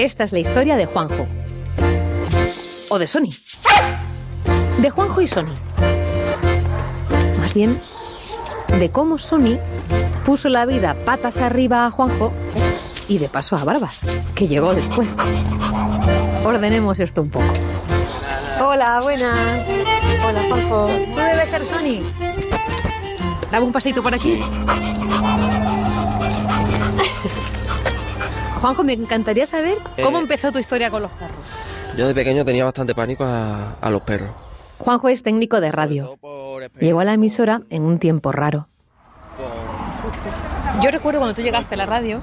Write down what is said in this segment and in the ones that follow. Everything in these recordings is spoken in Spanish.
Esta es la historia de Juanjo. O de Sony. De Juanjo y Sony. Más bien, de cómo Sony puso la vida patas arriba a Juanjo y de paso a Barbas, que llegó después. Ordenemos esto un poco. Hola, buenas. Hola, Juanjo. Tú debes ser Sony. Dame un pasito por aquí. Juanjo, me encantaría saber cómo Eh. empezó tu historia con los perros. Yo de pequeño tenía bastante pánico a, a los perros. Juanjo es técnico de radio. Llegó a la emisora en un tiempo raro. Yo recuerdo cuando tú llegaste a la radio,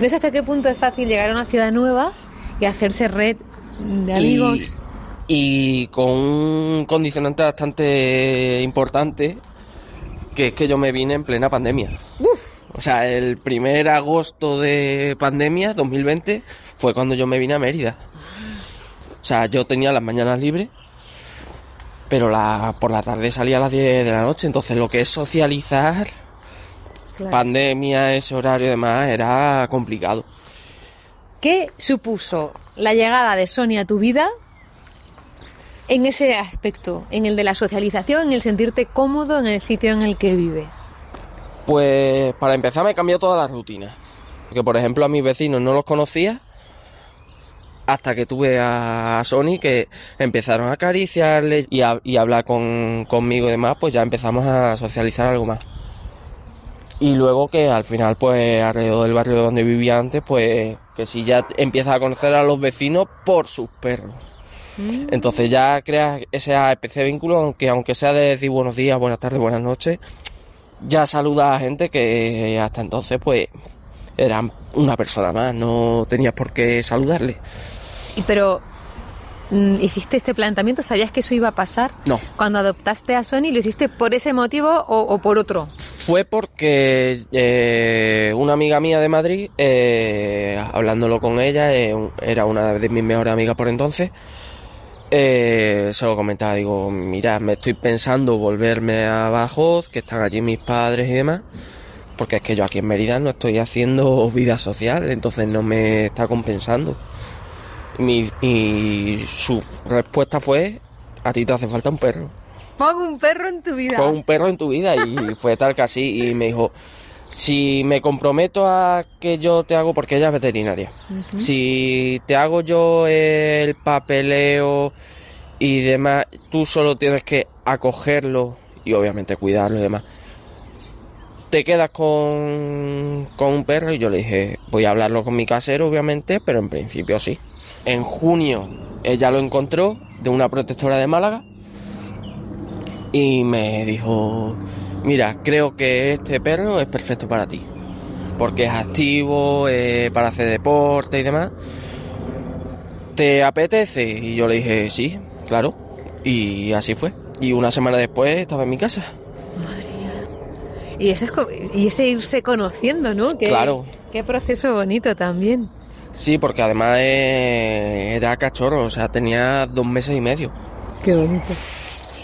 no sé hasta qué punto es fácil llegar a una ciudad nueva y hacerse red de amigos. Y, y con un condicionante bastante importante, que es que yo me vine en plena pandemia. O sea, el primer agosto de pandemia, 2020, fue cuando yo me vine a Mérida. O sea, yo tenía las mañanas libres, pero la, por la tarde salía a las 10 de la noche, entonces lo que es socializar, Claro. pandemia, ese horario y demás, era complicado. ¿Qué supuso la llegada de Sony a tu vida en ese aspecto, en el de la socialización, en el sentirte cómodo en el sitio en el que vives? Pues para empezar me cambió toda la rutina. Porque por ejemplo a mis vecinos no los conocía hasta que tuve a Sony que empezaron a acariciarle y a, y a hablar con, conmigo y demás, pues ya empezamos a socializar algo más. Y luego que al final pues alrededor del barrio donde vivía antes, pues que si ya empiezas a conocer a los vecinos por sus perros. Entonces ya creas ese especie de vínculo, aunque, aunque sea de decir buenos días, buenas tardes, buenas noches, ya saluda a gente que hasta entonces pues eran una persona más, no tenías por qué saludarle. Y Pero mm, hiciste este planteamiento, ¿sabías que eso iba a pasar? No. Cuando adoptaste a Sony, ¿lo hiciste por ese motivo o, o por otro? Fue porque eh, una amiga mía de Madrid, eh, hablándolo con ella, eh, era una de mis mejores amigas por entonces, eh, se lo comentaba, digo, mira, me estoy pensando volverme a Badajoz, que están allí mis padres y demás, porque es que yo aquí en Mérida no estoy haciendo vida social, entonces no me está compensando. Mi- y su respuesta fue, a ti te hace falta un perro. Pon un perro en tu vida. Pon un perro en tu vida y fue tal que así y me dijo, si me comprometo a que yo te hago, porque ella es veterinaria, si te hago yo el papeleo y demás, tú solo tienes que acogerlo y obviamente cuidarlo y demás. Te quedas con, con un perro y yo le dije, voy a hablarlo con mi casero obviamente, pero en principio sí. En junio ella lo encontró de una protectora de Málaga y me dijo, mira, creo que este perro es perfecto para ti, porque es activo, eh, para hacer deporte y demás. ¿Te apetece? Y yo le dije, sí, claro. Y así fue. Y una semana después estaba en mi casa. Y ese, es y ese irse conociendo, ¿no? Qué, Claro. Qué proceso bonito también. Sí, porque además eh, era cachorro, o sea, tenía dos meses y medio. Qué bonito.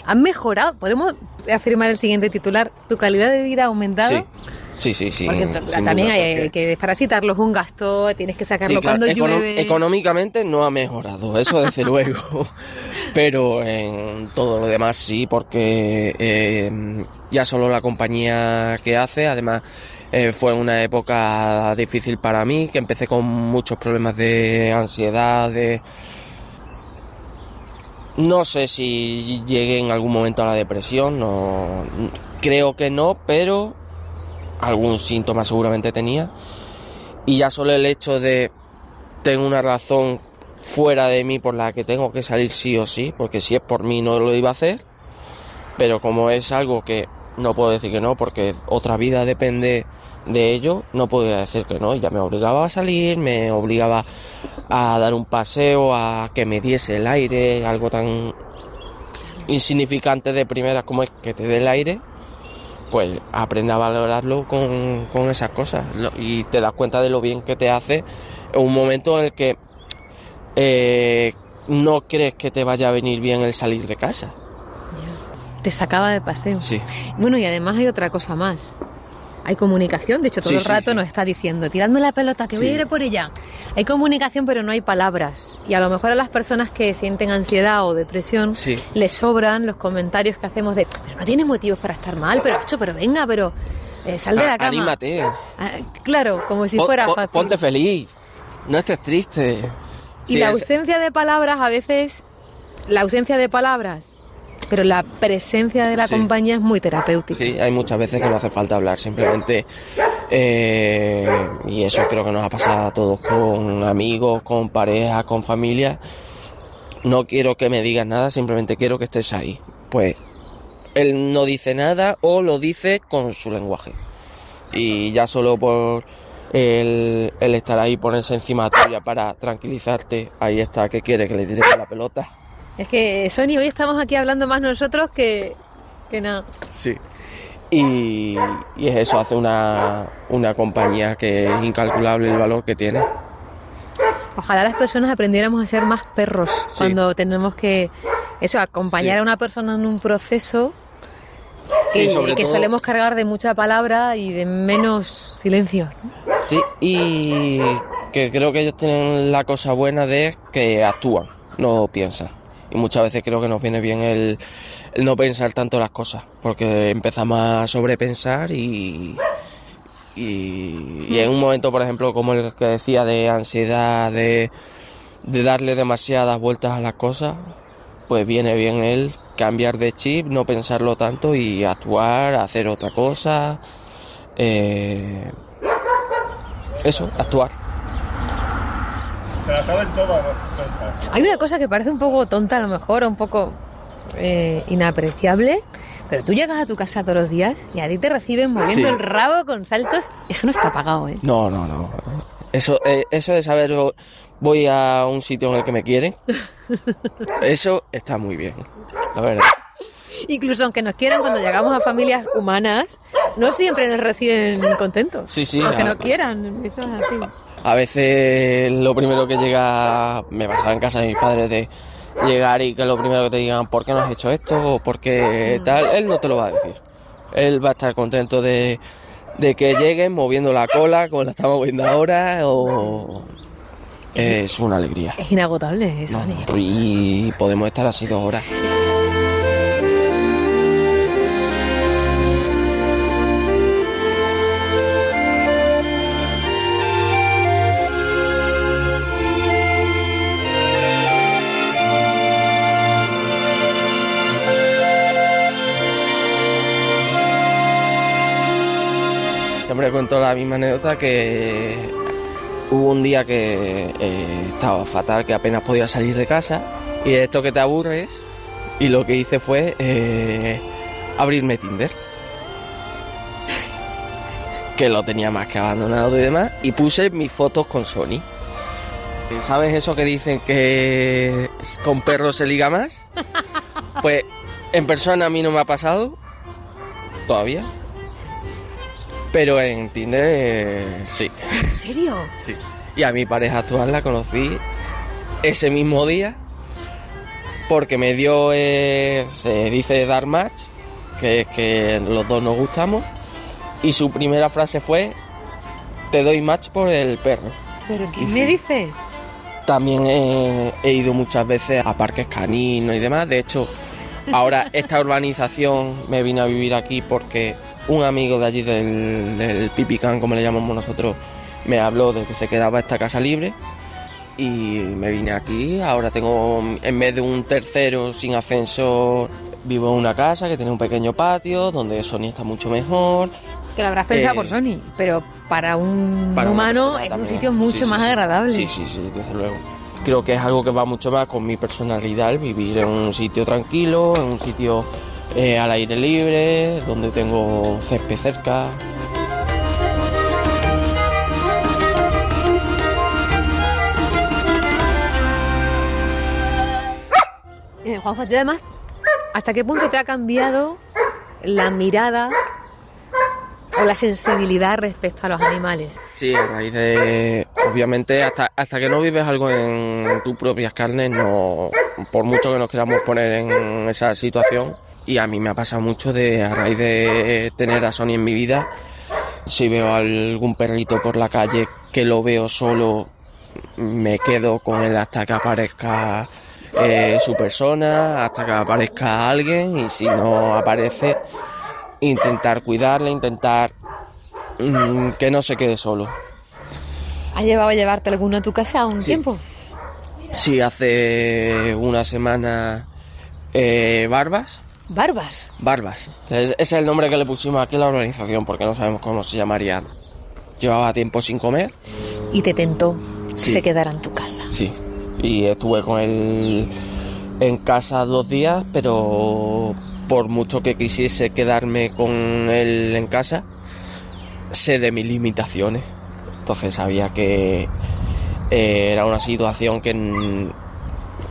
¿Han mejorado? ¿Podemos afirmar el siguiente titular? ¿Tu calidad de vida ha aumentado? Sí, sí, sí, sí. Porque sin también duda, hay porque- que desparasitarlo, es un gasto, tienes que sacarlo Sí, claro, cuando llueve. económicamente no ha mejorado, eso desde luego. Pero en todo lo demás sí, porque eh, ya solo la compañía que hace, además eh, fue una época difícil para mí, que empecé con muchos problemas de ansiedad, de... No sé si llegué en algún momento a la depresión, no creo que no, pero algún síntoma seguramente tenía. Y ya solo el hecho de tengo una razón fuera de mí por la que tengo que salir sí o sí, porque si es por mí no lo iba a hacer, pero como es algo que no puedo decir que no, porque otra vida depende de ello, no podía decir que no, ya me obligaba a salir, me obligaba a dar un paseo, a que me diese el aire, algo tan insignificante de primera como es que te dé el aire, pues aprende a valorarlo con, con esas cosas y te das cuenta de lo bien que te hace en un momento en el que eh, no crees que te vaya a venir bien el salir de casa. Te sacaba de paseo. Sí. Bueno, y además hay otra cosa más. Hay comunicación, de hecho todo Sí, el rato sí. nos está diciendo, tiradme la pelota que voy a ir por ella. hay comunicación pero no hay palabras. Y a lo mejor a las personas que sienten ansiedad o depresión Sí. les sobran los comentarios que hacemos de, pero no tienes motivos para estar mal, pero hecho, pero venga, pero eh, sal de la Ah, cama. Anímate. Ah, claro, como si fuera pon- fácil. Ponte feliz. No estés triste. Y la es- ausencia de palabras a veces, la ausencia de palabras, pero la presencia de la Sí. compañía es muy terapéutica. Sí, hay muchas veces que no hace falta hablar, simplemente. eh, y eso creo que nos ha pasado a todos con amigos, con parejas, con familia. No quiero que me digas nada, simplemente quiero que estés ahí. Pues él no dice nada o lo dice con su lenguaje. Y ya solo por el, el estar ahí, ponerse encima tuya para tranquilizarte, ahí está, que quiere que le tires la pelota. Es que, Sony, hoy estamos aquí hablando más nosotros que, que nada. Sí. Y, y es eso, hace una, una compañía que es incalculable el valor que tiene. Ojalá las personas aprendiéramos a ser más perros Sí. cuando tenemos que, eso, acompañar Sí. a una persona en un proceso que, Sí, sobre que todo- solemos cargar de mucha palabra y de menos silencio. Sí, y que creo que ellos tienen la cosa buena de que actúan, no piensan. Y muchas veces creo que nos viene bien el, no pensar tanto las cosas, porque empezamos a sobrepensar y, en un momento, por ejemplo, como el que decía de ansiedad, de, de darle demasiadas vueltas a las cosas, pues viene bien el cambiar de chip, no pensarlo tanto y actuar, hacer otra cosa. eh, eso, actuar. Se la saben todas. Hay una cosa que parece un poco tonta a lo mejor, o un poco eh, inapreciable, pero tú llegas a tu casa todos los días y a ti te reciben moviendo Sí. el rabo con saltos. Eso no está pagado, ¿eh? No, no, no. Eso, eh, eso de saber vo- voy a un sitio en el que me quieren, eso está muy bien, la verdad. Incluso aunque nos quieran, cuando llegamos a familias humanas, no siempre nos reciben contentos. Sí, sí, Aunque no quieran, eso es así. A veces lo primero que llega, me pasaba en casa de mis padres de llegar y que lo primero que te digan, ¿por qué no has hecho esto? o ¿por qué tal? Él no te lo va a decir. Él va a estar contento de, de que lleguen moviendo la cola como la estamos viendo ahora o... Es una alegría. Es inagotable eso. No, y podemos estar así dos horas. Siempre cuento la misma anécdota que hubo un día que eh, estaba fatal, que apenas podía salir de casa y de esto que te aburres y lo que hice fue eh, abrirme Tinder. que lo tenía más que abandonado y demás y puse mis fotos con Sony. ¿Sabes eso que dicen que con perros se liga más? Pues en persona a mí no me ha pasado todavía. Pero en Tinder eh, sí. ¿En serio? Sí. Y a mi pareja actual la conocí ese mismo día porque me dio, eh, se dice dar match, que es que los dos nos gustamos. Y su primera frase fue, te doy match por el perro. ¿Pero qué Y me sí. dice? También he, he ido muchas veces a parques caninos y demás. De hecho, ahora esta urbanización me vine a vivir aquí porque un amigo de allí del, del Pipicán, como le llamamos nosotros, me habló de que se quedaba esta casa libre. Y me vine aquí. Ahora tengo, en vez de un tercero sin ascensor, vivo en una casa que tiene un pequeño patio donde Sony está mucho mejor. Que lo habrás pensado Eh, por Sony, pero para un para humano es un sitio mucho Sí, sí, más sí. agradable. Sí, sí, sí, desde luego. Creo que es algo que va mucho más con mi personalidad, el vivir en un sitio tranquilo, en un sitio eh, al aire libre, donde tengo césped cerca. Eh, Juanjo, a ti además, ¿hasta qué punto te ha cambiado la mirada o la sensibilidad respecto a los animales? Sí, a raíz de. Obviamente, hasta, hasta que no vives algo en tus propias carnes, no. Por mucho que nos queramos poner en esa situación. Y a mí me ha pasado mucho de, a raíz de tener a Sony en mi vida, si veo algún perrito por la calle que lo veo solo, me quedo con él hasta que aparezca eh, su persona, hasta que aparezca alguien y si no aparece, intentar cuidarle, intentar mm, que no se quede solo. ¿Has llevado a llevarte alguno a tu casa un Sí. tiempo? Sí, hace una semana eh, Barbas. Barbas. Barbas. Es- Ese es el nombre que le pusimos aquí a la organización porque no sabemos cómo se llamaría. Llevaba tiempo sin comer. Y te tentó Sí. se quedara en tu casa. Sí. Y estuve con él en casa dos días, pero por mucho que quisiese quedarme con él en casa, sé de mis limitaciones. Entonces sabía que eh, era una situación que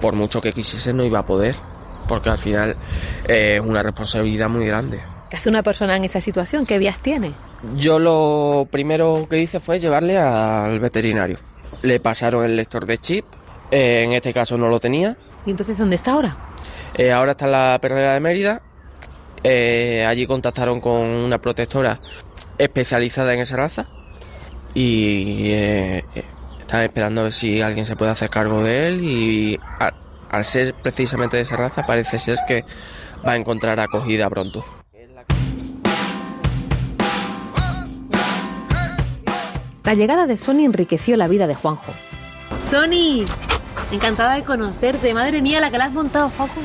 por mucho que quisiese no iba a poder, porque al final eh, es una responsabilidad muy grande. ¿Qué hace una persona en esa situación? ¿Qué vías tiene? Yo lo primero que hice fue llevarle al veterinario. Le pasaron el lector de chip, eh, en este caso no lo tenía. ¿Y entonces dónde está ahora? Eh, ahora está en la perrera de Mérida. Eh, allí contactaron con una protectora especializada en esa raza y están esperando a ver si alguien se puede hacer cargo de él y a- al ser precisamente de esa raza parece ser que va a encontrar acogida pronto. La llegada de Sony enriqueció la vida de Juanjo. Sony, encantada de conocerte. Madre mía, la que la has montado, Juanjo.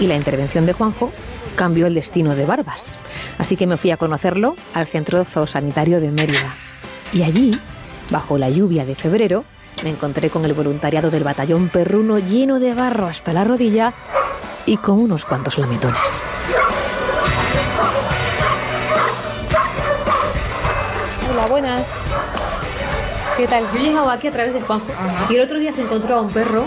Y la intervención de Juanjo cambió el destino de Barbas. Así que me fui a conocerlo al centro zoosanitario de Mérida. Y allí, bajo la lluvia de febrero, me encontré con el voluntariado del batallón perruno lleno de barro hasta la rodilla y con unos cuantos lametones. Hola, buenas. ¿Qué tal? Yo he llegado aquí a través de Juanjo y el otro día se encontró a un perro.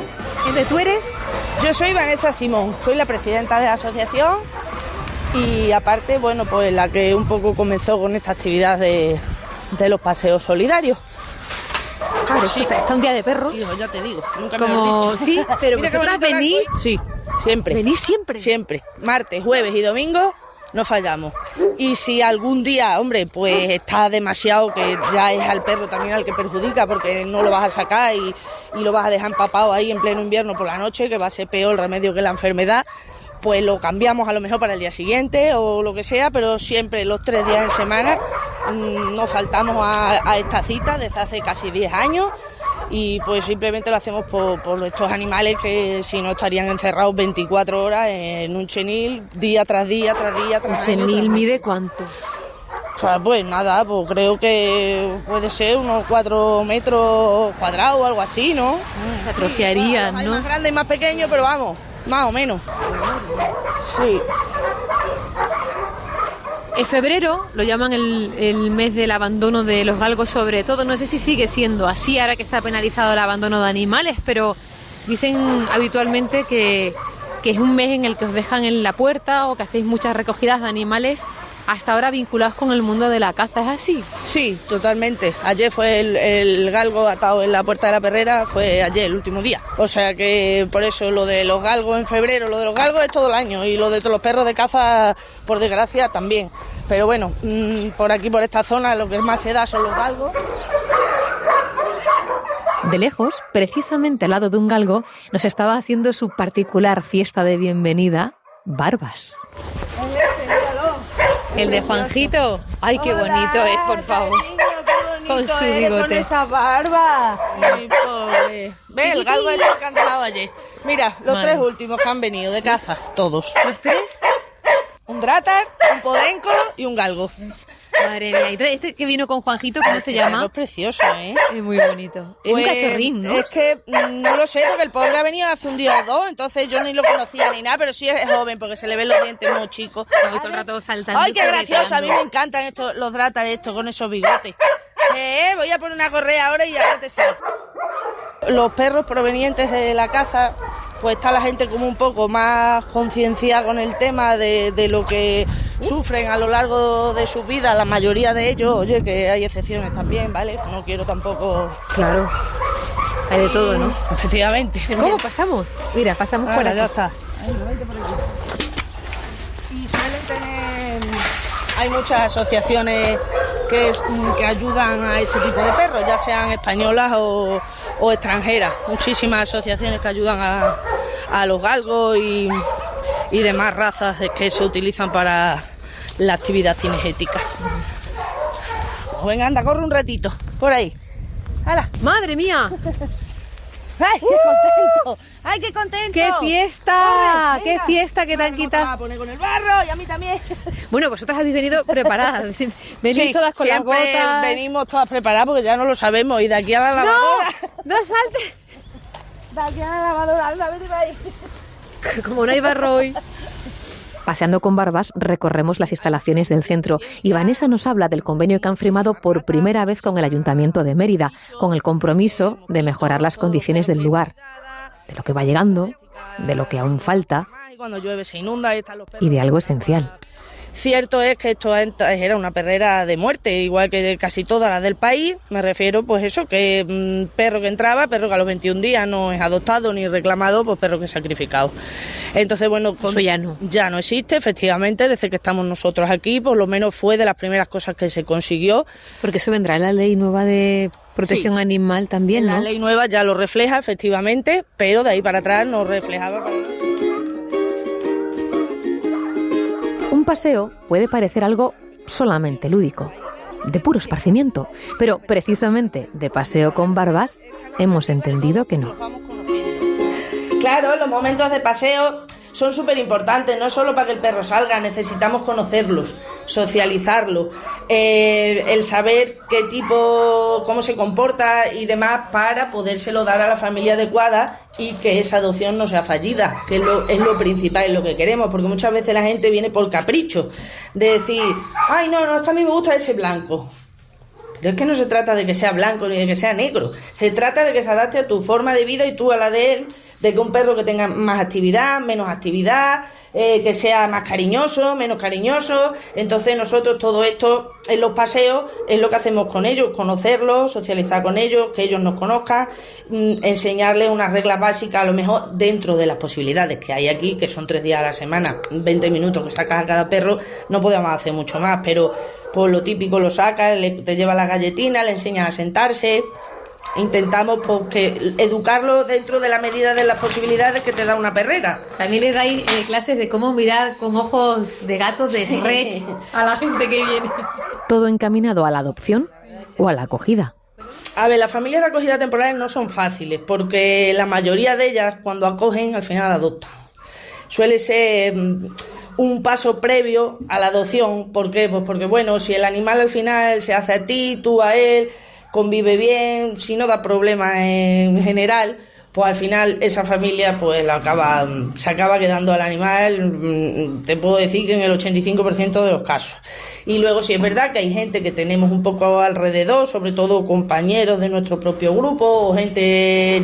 ¿De tú eres? Yo soy Vanessa Simón, soy la presidenta de la asociación y aparte, bueno, pues la que un poco comenzó con esta actividad de, de los paseos solidarios. Claro, está, un día de perros. Ya te digo, nunca me lo Como, has dicho. sí, pero vosotras venís. Sí, siempre. venís siempre. Siempre. Martes, jueves y domingo no fallamos. Y si algún día, hombre, pues está demasiado que ya es al perro también al que perjudica porque no lo vas a sacar y, y lo vas a dejar empapado ahí en pleno invierno por la noche, que va a ser peor el remedio que la enfermedad, pues lo cambiamos a lo mejor para el día siguiente o lo que sea, pero siempre los tres días en semana mm, no faltamos a, a esta cita desde hace casi 10 años y pues simplemente lo hacemos por, por estos animales que si no estarían encerrados 24 horas en un chenil día tras día, tras día, Un tras año, chenil tras mide cuánto? o sea, pues nada, pues creo que puede ser unos 4 metros cuadrados o algo así, ¿no? Se atrofiarían, Hay ¿no? más grande y más pequeño, pero vamos, más o menos. Sí. En febrero lo llaman el, el mes del abandono de los galgos sobre todo. No sé si sigue siendo así ahora que está penalizado el abandono de animales, pero dicen habitualmente que, que es un mes en el que os dejan en la puerta o que hacéis muchas recogidas de animales hasta ahora vinculados con el mundo de la caza. ¿Es así? Sí, totalmente. Ayer fue el, el galgo atado en la puerta de la perrera, fue ayer, el último día. O sea que por eso lo de los galgos en febrero, lo de los galgos es todo el año y lo de todos los perros de caza, por desgracia, también. Pero bueno, mm, por aquí, por esta zona, lo que más se da son los galgos. De lejos, precisamente al lado de un galgo, nos estaba haciendo su particular fiesta de bienvenida, Barbas. El de Juanjito. Ay, qué bonito es, por favor. Con su bigote. Con esa barba. Ay, pobre. Ve, el galgo es el que han dejado ayer. Mira, los Madre. tres últimos que han venido de caza, todos. ¿Los tres? Un drátar, un podenco y un galgo. Madre mía. ¿Y entonces este que vino con Juanjito, cómo se Este llama? Es precioso, ¿eh? Es muy bonito. Es un Pues, cachorrín, ¿no? Es que mm, no lo sé, porque el pobre ha venido hace un día o dos, entonces yo ni lo conocía ni nada, pero sí es joven, porque se le ven los dientes muy chicos. Ay, todo el rato saltando Ay, qué gracioso, a mí me encantan estos, los drátares estos con esos bigotes. Eh, voy a poner una correa ahora y ahora te salgo. Los perros provenientes de la caza, pues está la gente como un poco más concienciada con el tema de, de lo que sufren a lo largo de su vida, la mayoría de ellos, oye, que hay excepciones también, ¿vale? No quiero tampoco... Claro. Hay de todo, ¿no? Efectivamente. ¿Cómo pasamos? Mira, pasamos por aquí. ya está. Y suelen tener... Hay muchas asociaciones que, que ayudan a este tipo de perros, ya sean españolas o, o extranjeras. Muchísimas asociaciones que ayudan a, a los galgos y, y demás razas que se utilizan para la actividad cinegética. Pues venga, anda, corre un ratito, por ahí. ¡Hala! ¡Madre mía! ¡Ay, qué contento! ¡Ay, qué contento! ¡Qué fiesta! ¡Qué fiesta que quitado! vamos a poner con el barro y a mí también. Bueno, vosotras habéis venido preparadas. Venís Sí, todas con las botas. venimos todas preparadas porque ya no lo sabemos. Y de aquí a la lavadora. ¡No! ¡No saltes! De aquí a la lavadora, anda, vete para ahí. Como no hay barro hoy. Paseando con Barbas, recorremos las instalaciones del centro y Vanessa nos habla del convenio que han firmado por primera vez con el Ayuntamiento de Mérida, con el compromiso de mejorar las condiciones del lugar, de lo que va llegando, de lo que aún falta Y cuando llueve se inunda y están los perros. y de algo esencial. Cierto es que esto era una perrera de muerte, igual que casi todas las del país. Me refiero, pues eso, que mm, perro que entraba, perro que a los 21 días no es adoptado ni reclamado, pues perro que es sacrificado. Entonces, bueno, con- Eso ya no. Ya no existe, efectivamente, desde que estamos nosotros aquí, por lo menos fue de las primeras cosas que se consiguió. Porque eso vendrá en la ley nueva de protección Sí. animal también, La ¿no? ley nueva ya lo refleja, efectivamente, pero de ahí para atrás no reflejaba. Un paseo puede parecer algo solamente lúdico, de puro esparcimiento, pero precisamente de paseo con barbas hemos entendido que no. Claro, los momentos de paseo son súper importantes, no solo para que el perro salga, necesitamos conocerlos, socializarlo, eh, el saber qué tipo, cómo se comporta y demás para podérselo dar a la familia adecuada y que esa adopción no sea fallida, que es lo, es lo principal, es lo que queremos, porque muchas veces la gente viene por capricho, de decir, ay no, no, es a mí me gusta ese blanco. Pero es que no se trata de que sea blanco ni de que sea negro. Se trata de que se adapte a tu forma de vida y tú a la de él. De que un perro que tenga más actividad, menos actividad, eh, que sea más cariñoso, menos cariñoso. Entonces nosotros todo esto en los paseos es lo que hacemos con ellos, conocerlos, socializar con ellos, que ellos nos conozcan, mm, enseñarles unas reglas básicas a lo mejor dentro de las posibilidades que hay aquí, que son tres días a la semana, 20 minutos que sacas a cada perro, no podemos hacer mucho más, pero por lo típico lo sacas, te lleva la galletina, le enseñas a sentarse. Intentamos pues, que educarlo dentro de la medida de las posibilidades que te da una perrera. También le dais eh, clases de cómo mirar con ojos de gato de Shrek a la gente que viene. Todo encaminado a la adopción o a la acogida. A ver, las familias de acogida temporal no son fáciles porque la mayoría de ellas cuando acogen al final adoptan. Suele ser mm, un paso previo a la adopción. ¿Por qué? Pues porque bueno, si el animal al final se hace a ti, tú a él, convive bien, si no da problemas en general, pues al final esa familia pues la acaba, se acaba quedando al animal, mm, te puedo decir que en el 85% de los casos. Y luego si es verdad que hay gente que tenemos un poco alrededor, sobre todo compañeros de nuestro propio grupo o gente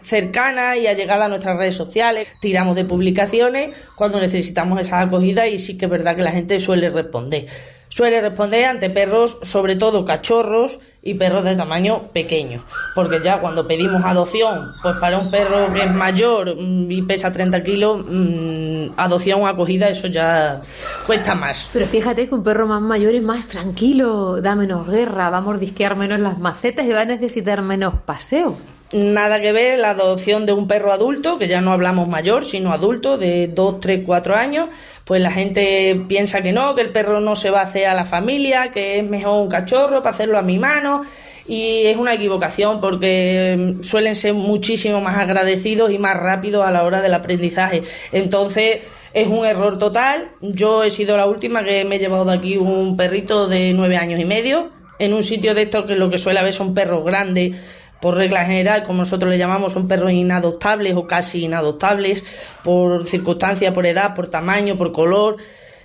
cercana y allegada a nuestras redes sociales, tiramos de publicaciones cuando necesitamos esa acogida y sí que es verdad que la gente suele responder. Suele responder ante perros, sobre todo cachorros y perros de tamaño pequeño, porque ya cuando pedimos adopción, pues para un perro que es mayor y pesa 30 kilos, mm, adopción o acogida, eso ya cuesta más. Pero fíjate que un perro más mayor es más tranquilo, da menos guerra, va a mordisquear menos las macetas y va a necesitar menos paseo. Nada que ver la adopción de un perro adulto, que ya no hablamos mayor, sino adulto, de 2, 3, 4 años, pues la gente piensa que no, que el perro no se va a hacer a la familia, que es mejor un cachorro para hacerlo a mi mano, y es una equivocación porque mm, suelen ser muchísimo más agradecidos y más rápidos a la hora del aprendizaje. Entonces, es un error total. Yo he sido la última que me he llevado de aquí un perrito de 9 años y medio, en un sitio de estos que lo que suele haber son perros grandes por regla general, como nosotros le llamamos, son perros inadoptables o casi inadoptables, por circunstancia, por edad, por tamaño, por color,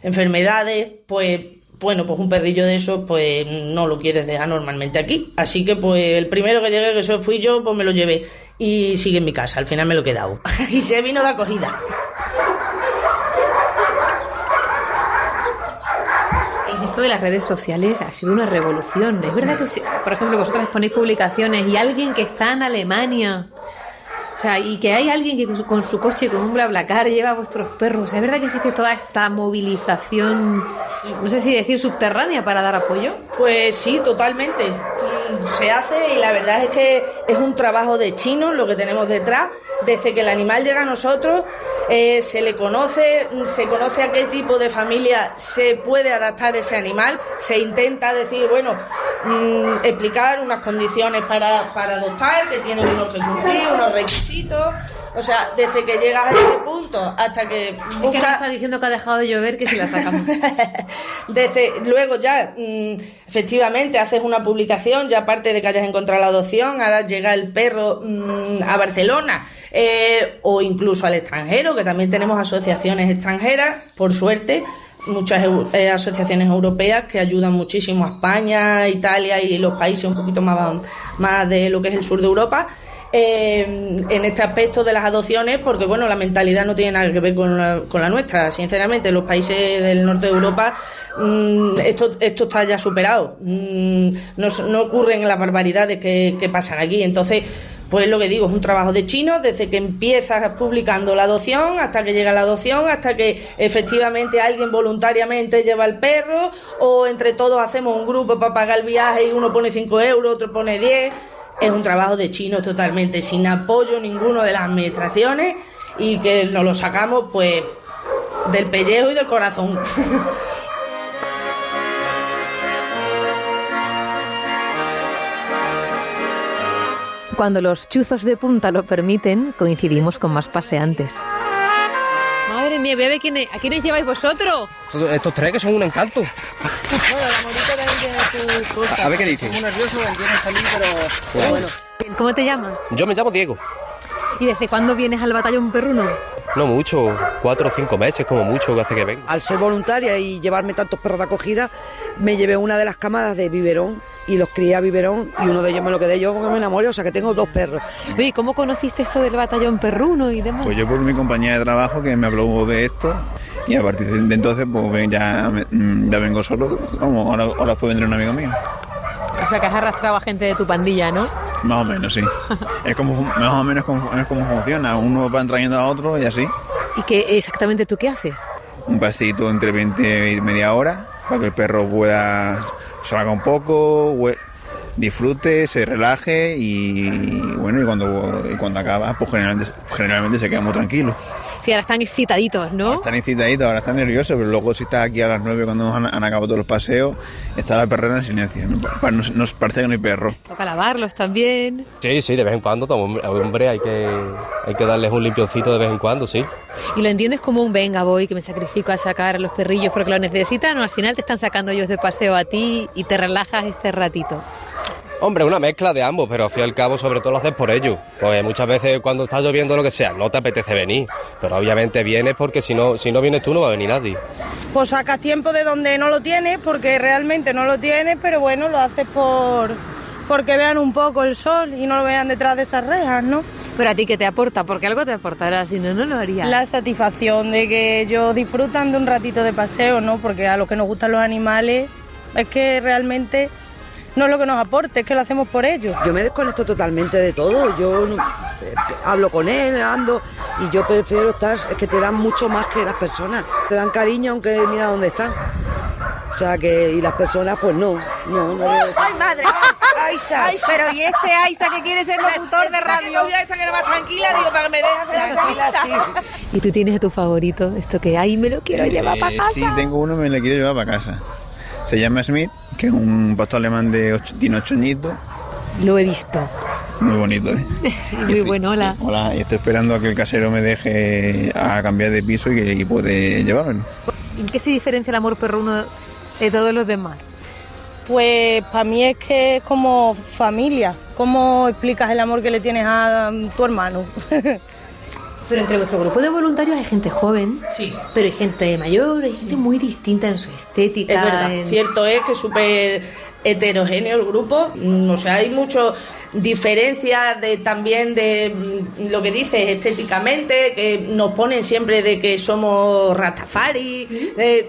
enfermedades, pues bueno, pues un perrillo de esos, pues no lo quieres dejar normalmente aquí. Así que pues el primero que llegué, que eso fui yo, pues me lo llevé. Y sigue en mi casa, al final me lo he quedado. y se vino de acogida. En de las redes sociales ha sido una revolución. Es verdad que, si- por ejemplo, vosotras ponéis publicaciones y alguien que está en Alemania, o sea, y que hay alguien que con su, con su coche, con un BlaBlaCar, lleva vuestros perros. Es verdad que existe toda esta movilización no sé si decir subterránea para dar apoyo. Pues sí, totalmente. Se hace y la verdad es que es un trabajo de chinos lo que tenemos detrás. Desde que el animal llega a nosotros, eh, se le conoce, se conoce a qué tipo de familia se puede adaptar ese animal. Se intenta decir, bueno, mm, explicar unas condiciones para, para adoptar, que tiene unos que cumplir, unos requisitos. O sea, desde que llegas a ese punto hasta que Es que está diciendo que ha dejado de llover que si la sacamos. Desde, luego ya, mm, efectivamente, haces una publicación, ya aparte de que hayas encontrado la adopción, ahora llega el perro mm, a Barcelona eh, o incluso al extranjero, que también tenemos asociaciones extranjeras, por suerte, muchas eh, asociaciones europeas que ayudan muchísimo a España, Italia y los países un poquito más, más de lo que es el sur de Europa. Eh, en este aspecto de las adopciones, porque bueno, la mentalidad no tiene nada que ver con la, con la nuestra. Sinceramente, en los países del norte de Europa mm, esto, esto está ya superado. Mm, no, no ocurren las barbaridades que, que pasan aquí. Entonces, pues lo que digo, es un trabajo de chino desde que empiezas publicando la adopción hasta que llega la adopción, hasta que efectivamente alguien voluntariamente lleva el perro o entre todos hacemos un grupo para pagar el viaje y uno pone 5 euros, otro pone 10. Es un trabajo de chino totalmente, sin apoyo ninguno de las administraciones y que nos lo sacamos pues del pellejo y del corazón. Cuando los chuzos de punta lo permiten, coincidimos con más paseantes. Madre mía, bebé, ¿quién es- ¿a quiénes lleváis vosotros? Estos- Estos tres que son un encanto. A ver qué dicen. ¿Cómo te llamas? Yo me llamo Diego. ¿Y desde cuándo vienes al batallón perruno? No mucho, cuatro o cinco meses como mucho que hace que vengo. Al ser voluntaria y llevarme tantos perros de acogida, me llevé una de las camadas de biberón y los crié a biberón y uno de ellos me lo quedé yo porque me enamoré, o sea que tengo dos perros. Oye, ¿cómo conociste esto del batallón perruno y demás? Pues yo por mi compañía de trabajo que me habló de esto y a partir de entonces pues ya, mm, ya vengo solo. Vamos, ahora, ahora puede venir un amigo mío. O sea, que has arrastrado a gente de tu pandilla, ¿no? Más o menos, sí. Es como, más o menos como, es como funciona. Uno va trayendo a otro y así. ¿Y qué exactamente tú qué haces? Un pasito entre 20 y media hora para que el perro pueda salga un poco, disfrute, se relaje y bueno, y cuando, cuando acaba, pues generalmente, generalmente se queda muy tranquilo. Sí, ahora están excitaditos, ¿no? Están excitaditos, ahora están nerviosos, pero luego si está aquí a las 9 cuando han, han acabado todos los paseos, está la perrera en silencio. ¿no? Nos, nos parece que no hay perro. Toca lavarlos también. Sí, sí, de vez en cuando, hombre, hay que, hay que darles un limpioncito de vez en cuando, sí. Y lo entiendes como un venga, voy, que me sacrifico a sacar a los perrillos porque lo necesitan, o al final te están sacando ellos de paseo a ti y te relajas este ratito. Hombre, una mezcla de ambos, pero al fin y al cabo sobre todo lo haces por ellos. Pues muchas veces cuando está lloviendo lo que sea, no te apetece venir, pero obviamente vienes porque si no, si no vienes tú no va a venir nadie. Pues sacas tiempo de donde no lo tienes, porque realmente no lo tienes, pero bueno, lo haces por porque vean un poco el sol y no lo vean detrás de esas rejas, ¿no? Pero a ti, ¿qué te aporta? Porque algo te aportará, si no, no lo haría. La satisfacción de que ellos disfrutan de un ratito de paseo, ¿no? Porque a los que nos gustan los animales es que realmente no es lo que nos aporte, es que lo hacemos por ellos. Yo me desconecto totalmente de todo, yo no- eh, hablo con él, ando y yo prefiero estar, es que te dan mucho más que las personas, te dan cariño aunque mira dónde están. O sea que, y las personas pues no, no, no. ¡Ay, madre! Aisa. Pero ¿y este Aisa que quiere ser locutor de radio? esta que era más tranquila, digo, para que me deje hacer la Tranquila, sí. ¿Y tú tienes a tu favorito? Esto que, ay, me lo quiero llevar para Eh, casa. Sí, tengo uno y me lo quiero llevar para casa. Se llama Smith, que es un pastor alemán de ocho, tiene ocho añitos. Lo he visto. Muy bonito, ¿eh? Muy bueno, hola. Hola, y estoy esperando a que el casero me deje a cambiar de piso y, y puede llevarme. ¿En qué se diferencia el amor perruno de todos los demás? Pues para mí es que es como familia. ¿Cómo explicas el amor que le tienes a tu hermano? Pero entre vuestro grupo de voluntarios hay gente joven, Sí. pero hay gente mayor, hay gente muy distinta en su estética. Es verdad, en- cierto es que es súper heterogéneo el grupo, Mm, o sea, hay mucho diferencias de, también de mm, lo que dices estéticamente, que nos ponen siempre de que somos rastafari, de-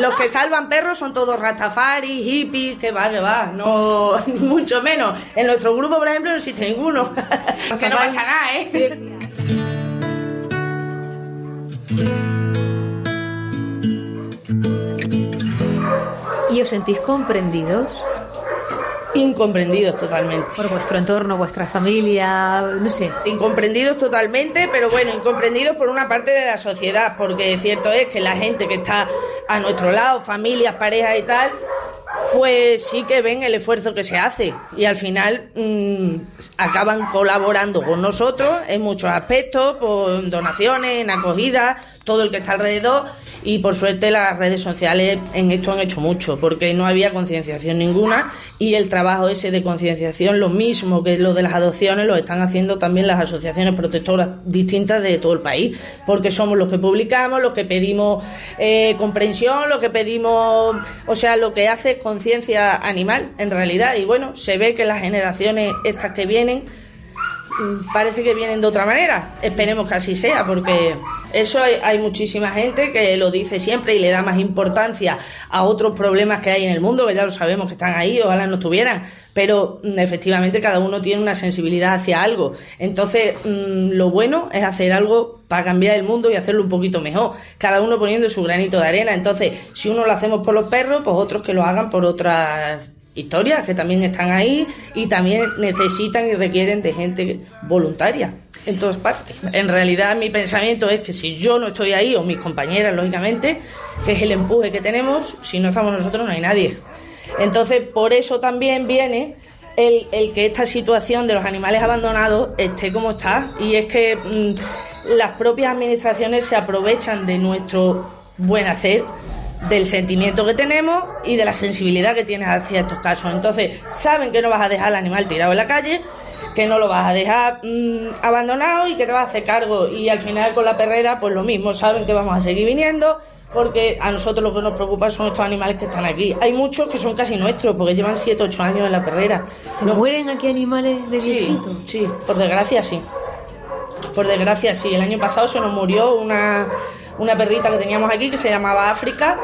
los que salvan perros son todos rastafari, hippies, que va, que va, no, mucho menos. En nuestro grupo, por ejemplo, no existe ninguno, que no pasa nada, ¿eh? ¿Y os sentís comprendidos? Incomprendidos totalmente. Por vuestro entorno, vuestra familia, no sé. Incomprendidos totalmente, pero bueno, incomprendidos por una parte de la sociedad, porque cierto es que la gente que está a nuestro lado, familias, parejas y tal, pues sí que ven el esfuerzo que se hace y al final mmm, acaban colaborando con nosotros en muchos aspectos, por donaciones, en acogida, todo el que está alrededor y por suerte las redes sociales en esto han hecho mucho porque no había concienciación ninguna y el trabajo ese de concienciación, lo mismo que lo de las adopciones, lo están haciendo también las asociaciones protectoras distintas de todo el país porque somos los que publicamos, los que pedimos eh, comprensión, los que pedimos, o sea, lo que hace es conciencia animal en realidad y bueno, se ve que las generaciones estas que vienen parece que vienen de otra manera. Esperemos que así sea, porque eso hay, hay, muchísima gente que lo dice siempre y le da más importancia a otros problemas que hay en el mundo, que ya lo sabemos que están ahí, ojalá no estuvieran, pero mm, efectivamente cada uno tiene una sensibilidad hacia algo. Entonces, mmm, lo bueno es hacer algo para cambiar el mundo y hacerlo un poquito mejor, cada uno poniendo su granito de arena. Entonces, si uno lo hacemos por los perros, pues otros que lo hagan por otras historias que también están ahí y también necesitan y requieren de gente voluntaria en todas partes. En realidad mi pensamiento es que si yo no estoy ahí, o mis compañeras, lógicamente, que es el empuje que tenemos, si no estamos nosotros no hay nadie. Entonces, por eso también viene el, que esta situación de los animales abandonados esté como está. Y es que mmm, las propias administraciones se aprovechan de nuestro buen hacer del sentimiento que tenemos y de la sensibilidad que tienes hacia estos casos. Entonces, saben que no vas a dejar al animal tirado en la calle, que no lo vas a dejar mmm, abandonado y que te vas a hacer cargo. Y al final con la perrera, pues lo mismo, saben que vamos a seguir viniendo porque a nosotros lo que nos preocupa son estos animales que están aquí. Hay muchos que son casi nuestros, porque llevan 7 8 años en la perrera. ¿Se no, mueren aquí animales de sí? Sí, por desgracia sí. Por desgracia sí. El año pasado se nos murió una, una perrita que teníamos aquí que se llamaba África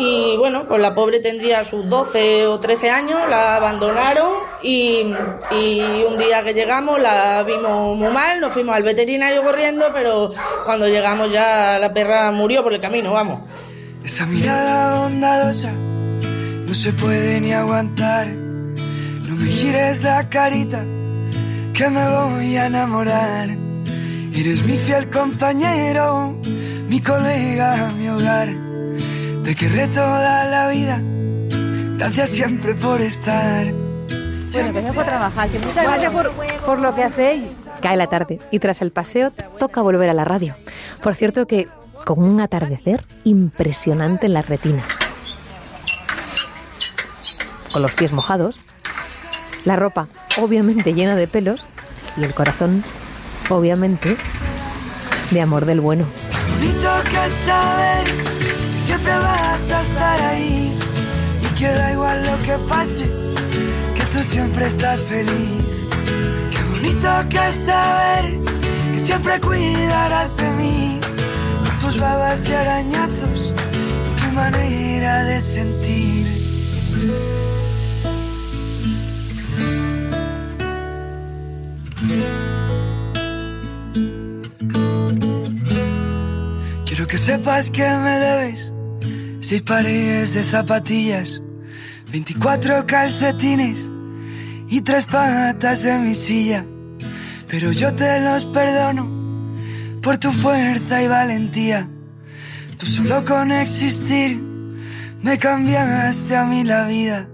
y bueno, pues la pobre tendría sus 12 o 13 años, la abandonaron y, un día que llegamos la vimos muy mal, nos fuimos al veterinario corriendo, pero cuando llegamos ya la perra murió por el camino, vamos. Esa mirada bondadosa no se puede ni aguantar, no me gires la carita que me voy a enamorar. Eres mi fiel compañero, mi colega, mi hogar. Te querré toda la vida. Gracias siempre por estar. Bueno, que por trabajar, que muchas gracias por, por lo que hacéis. Cae la tarde y tras el paseo toca volver a la radio. Por cierto que con un atardecer impresionante en la retina. Con los pies mojados, la ropa obviamente llena de pelos y el corazón obviamente de amor del bueno. Bonito que saber que siempre vas a estar ahí y que da igual lo que pase, que tú siempre estás feliz. Qué bonito que saber que siempre cuidarás de mí con tus babas y arañazos, tu manera de sentir. Que sepas que me debes seis pares de zapatillas, 24 calcetines y tres patas de mi silla. Pero yo te los perdono por tu fuerza y valentía. Tú solo con existir me cambiaste a mí la vida.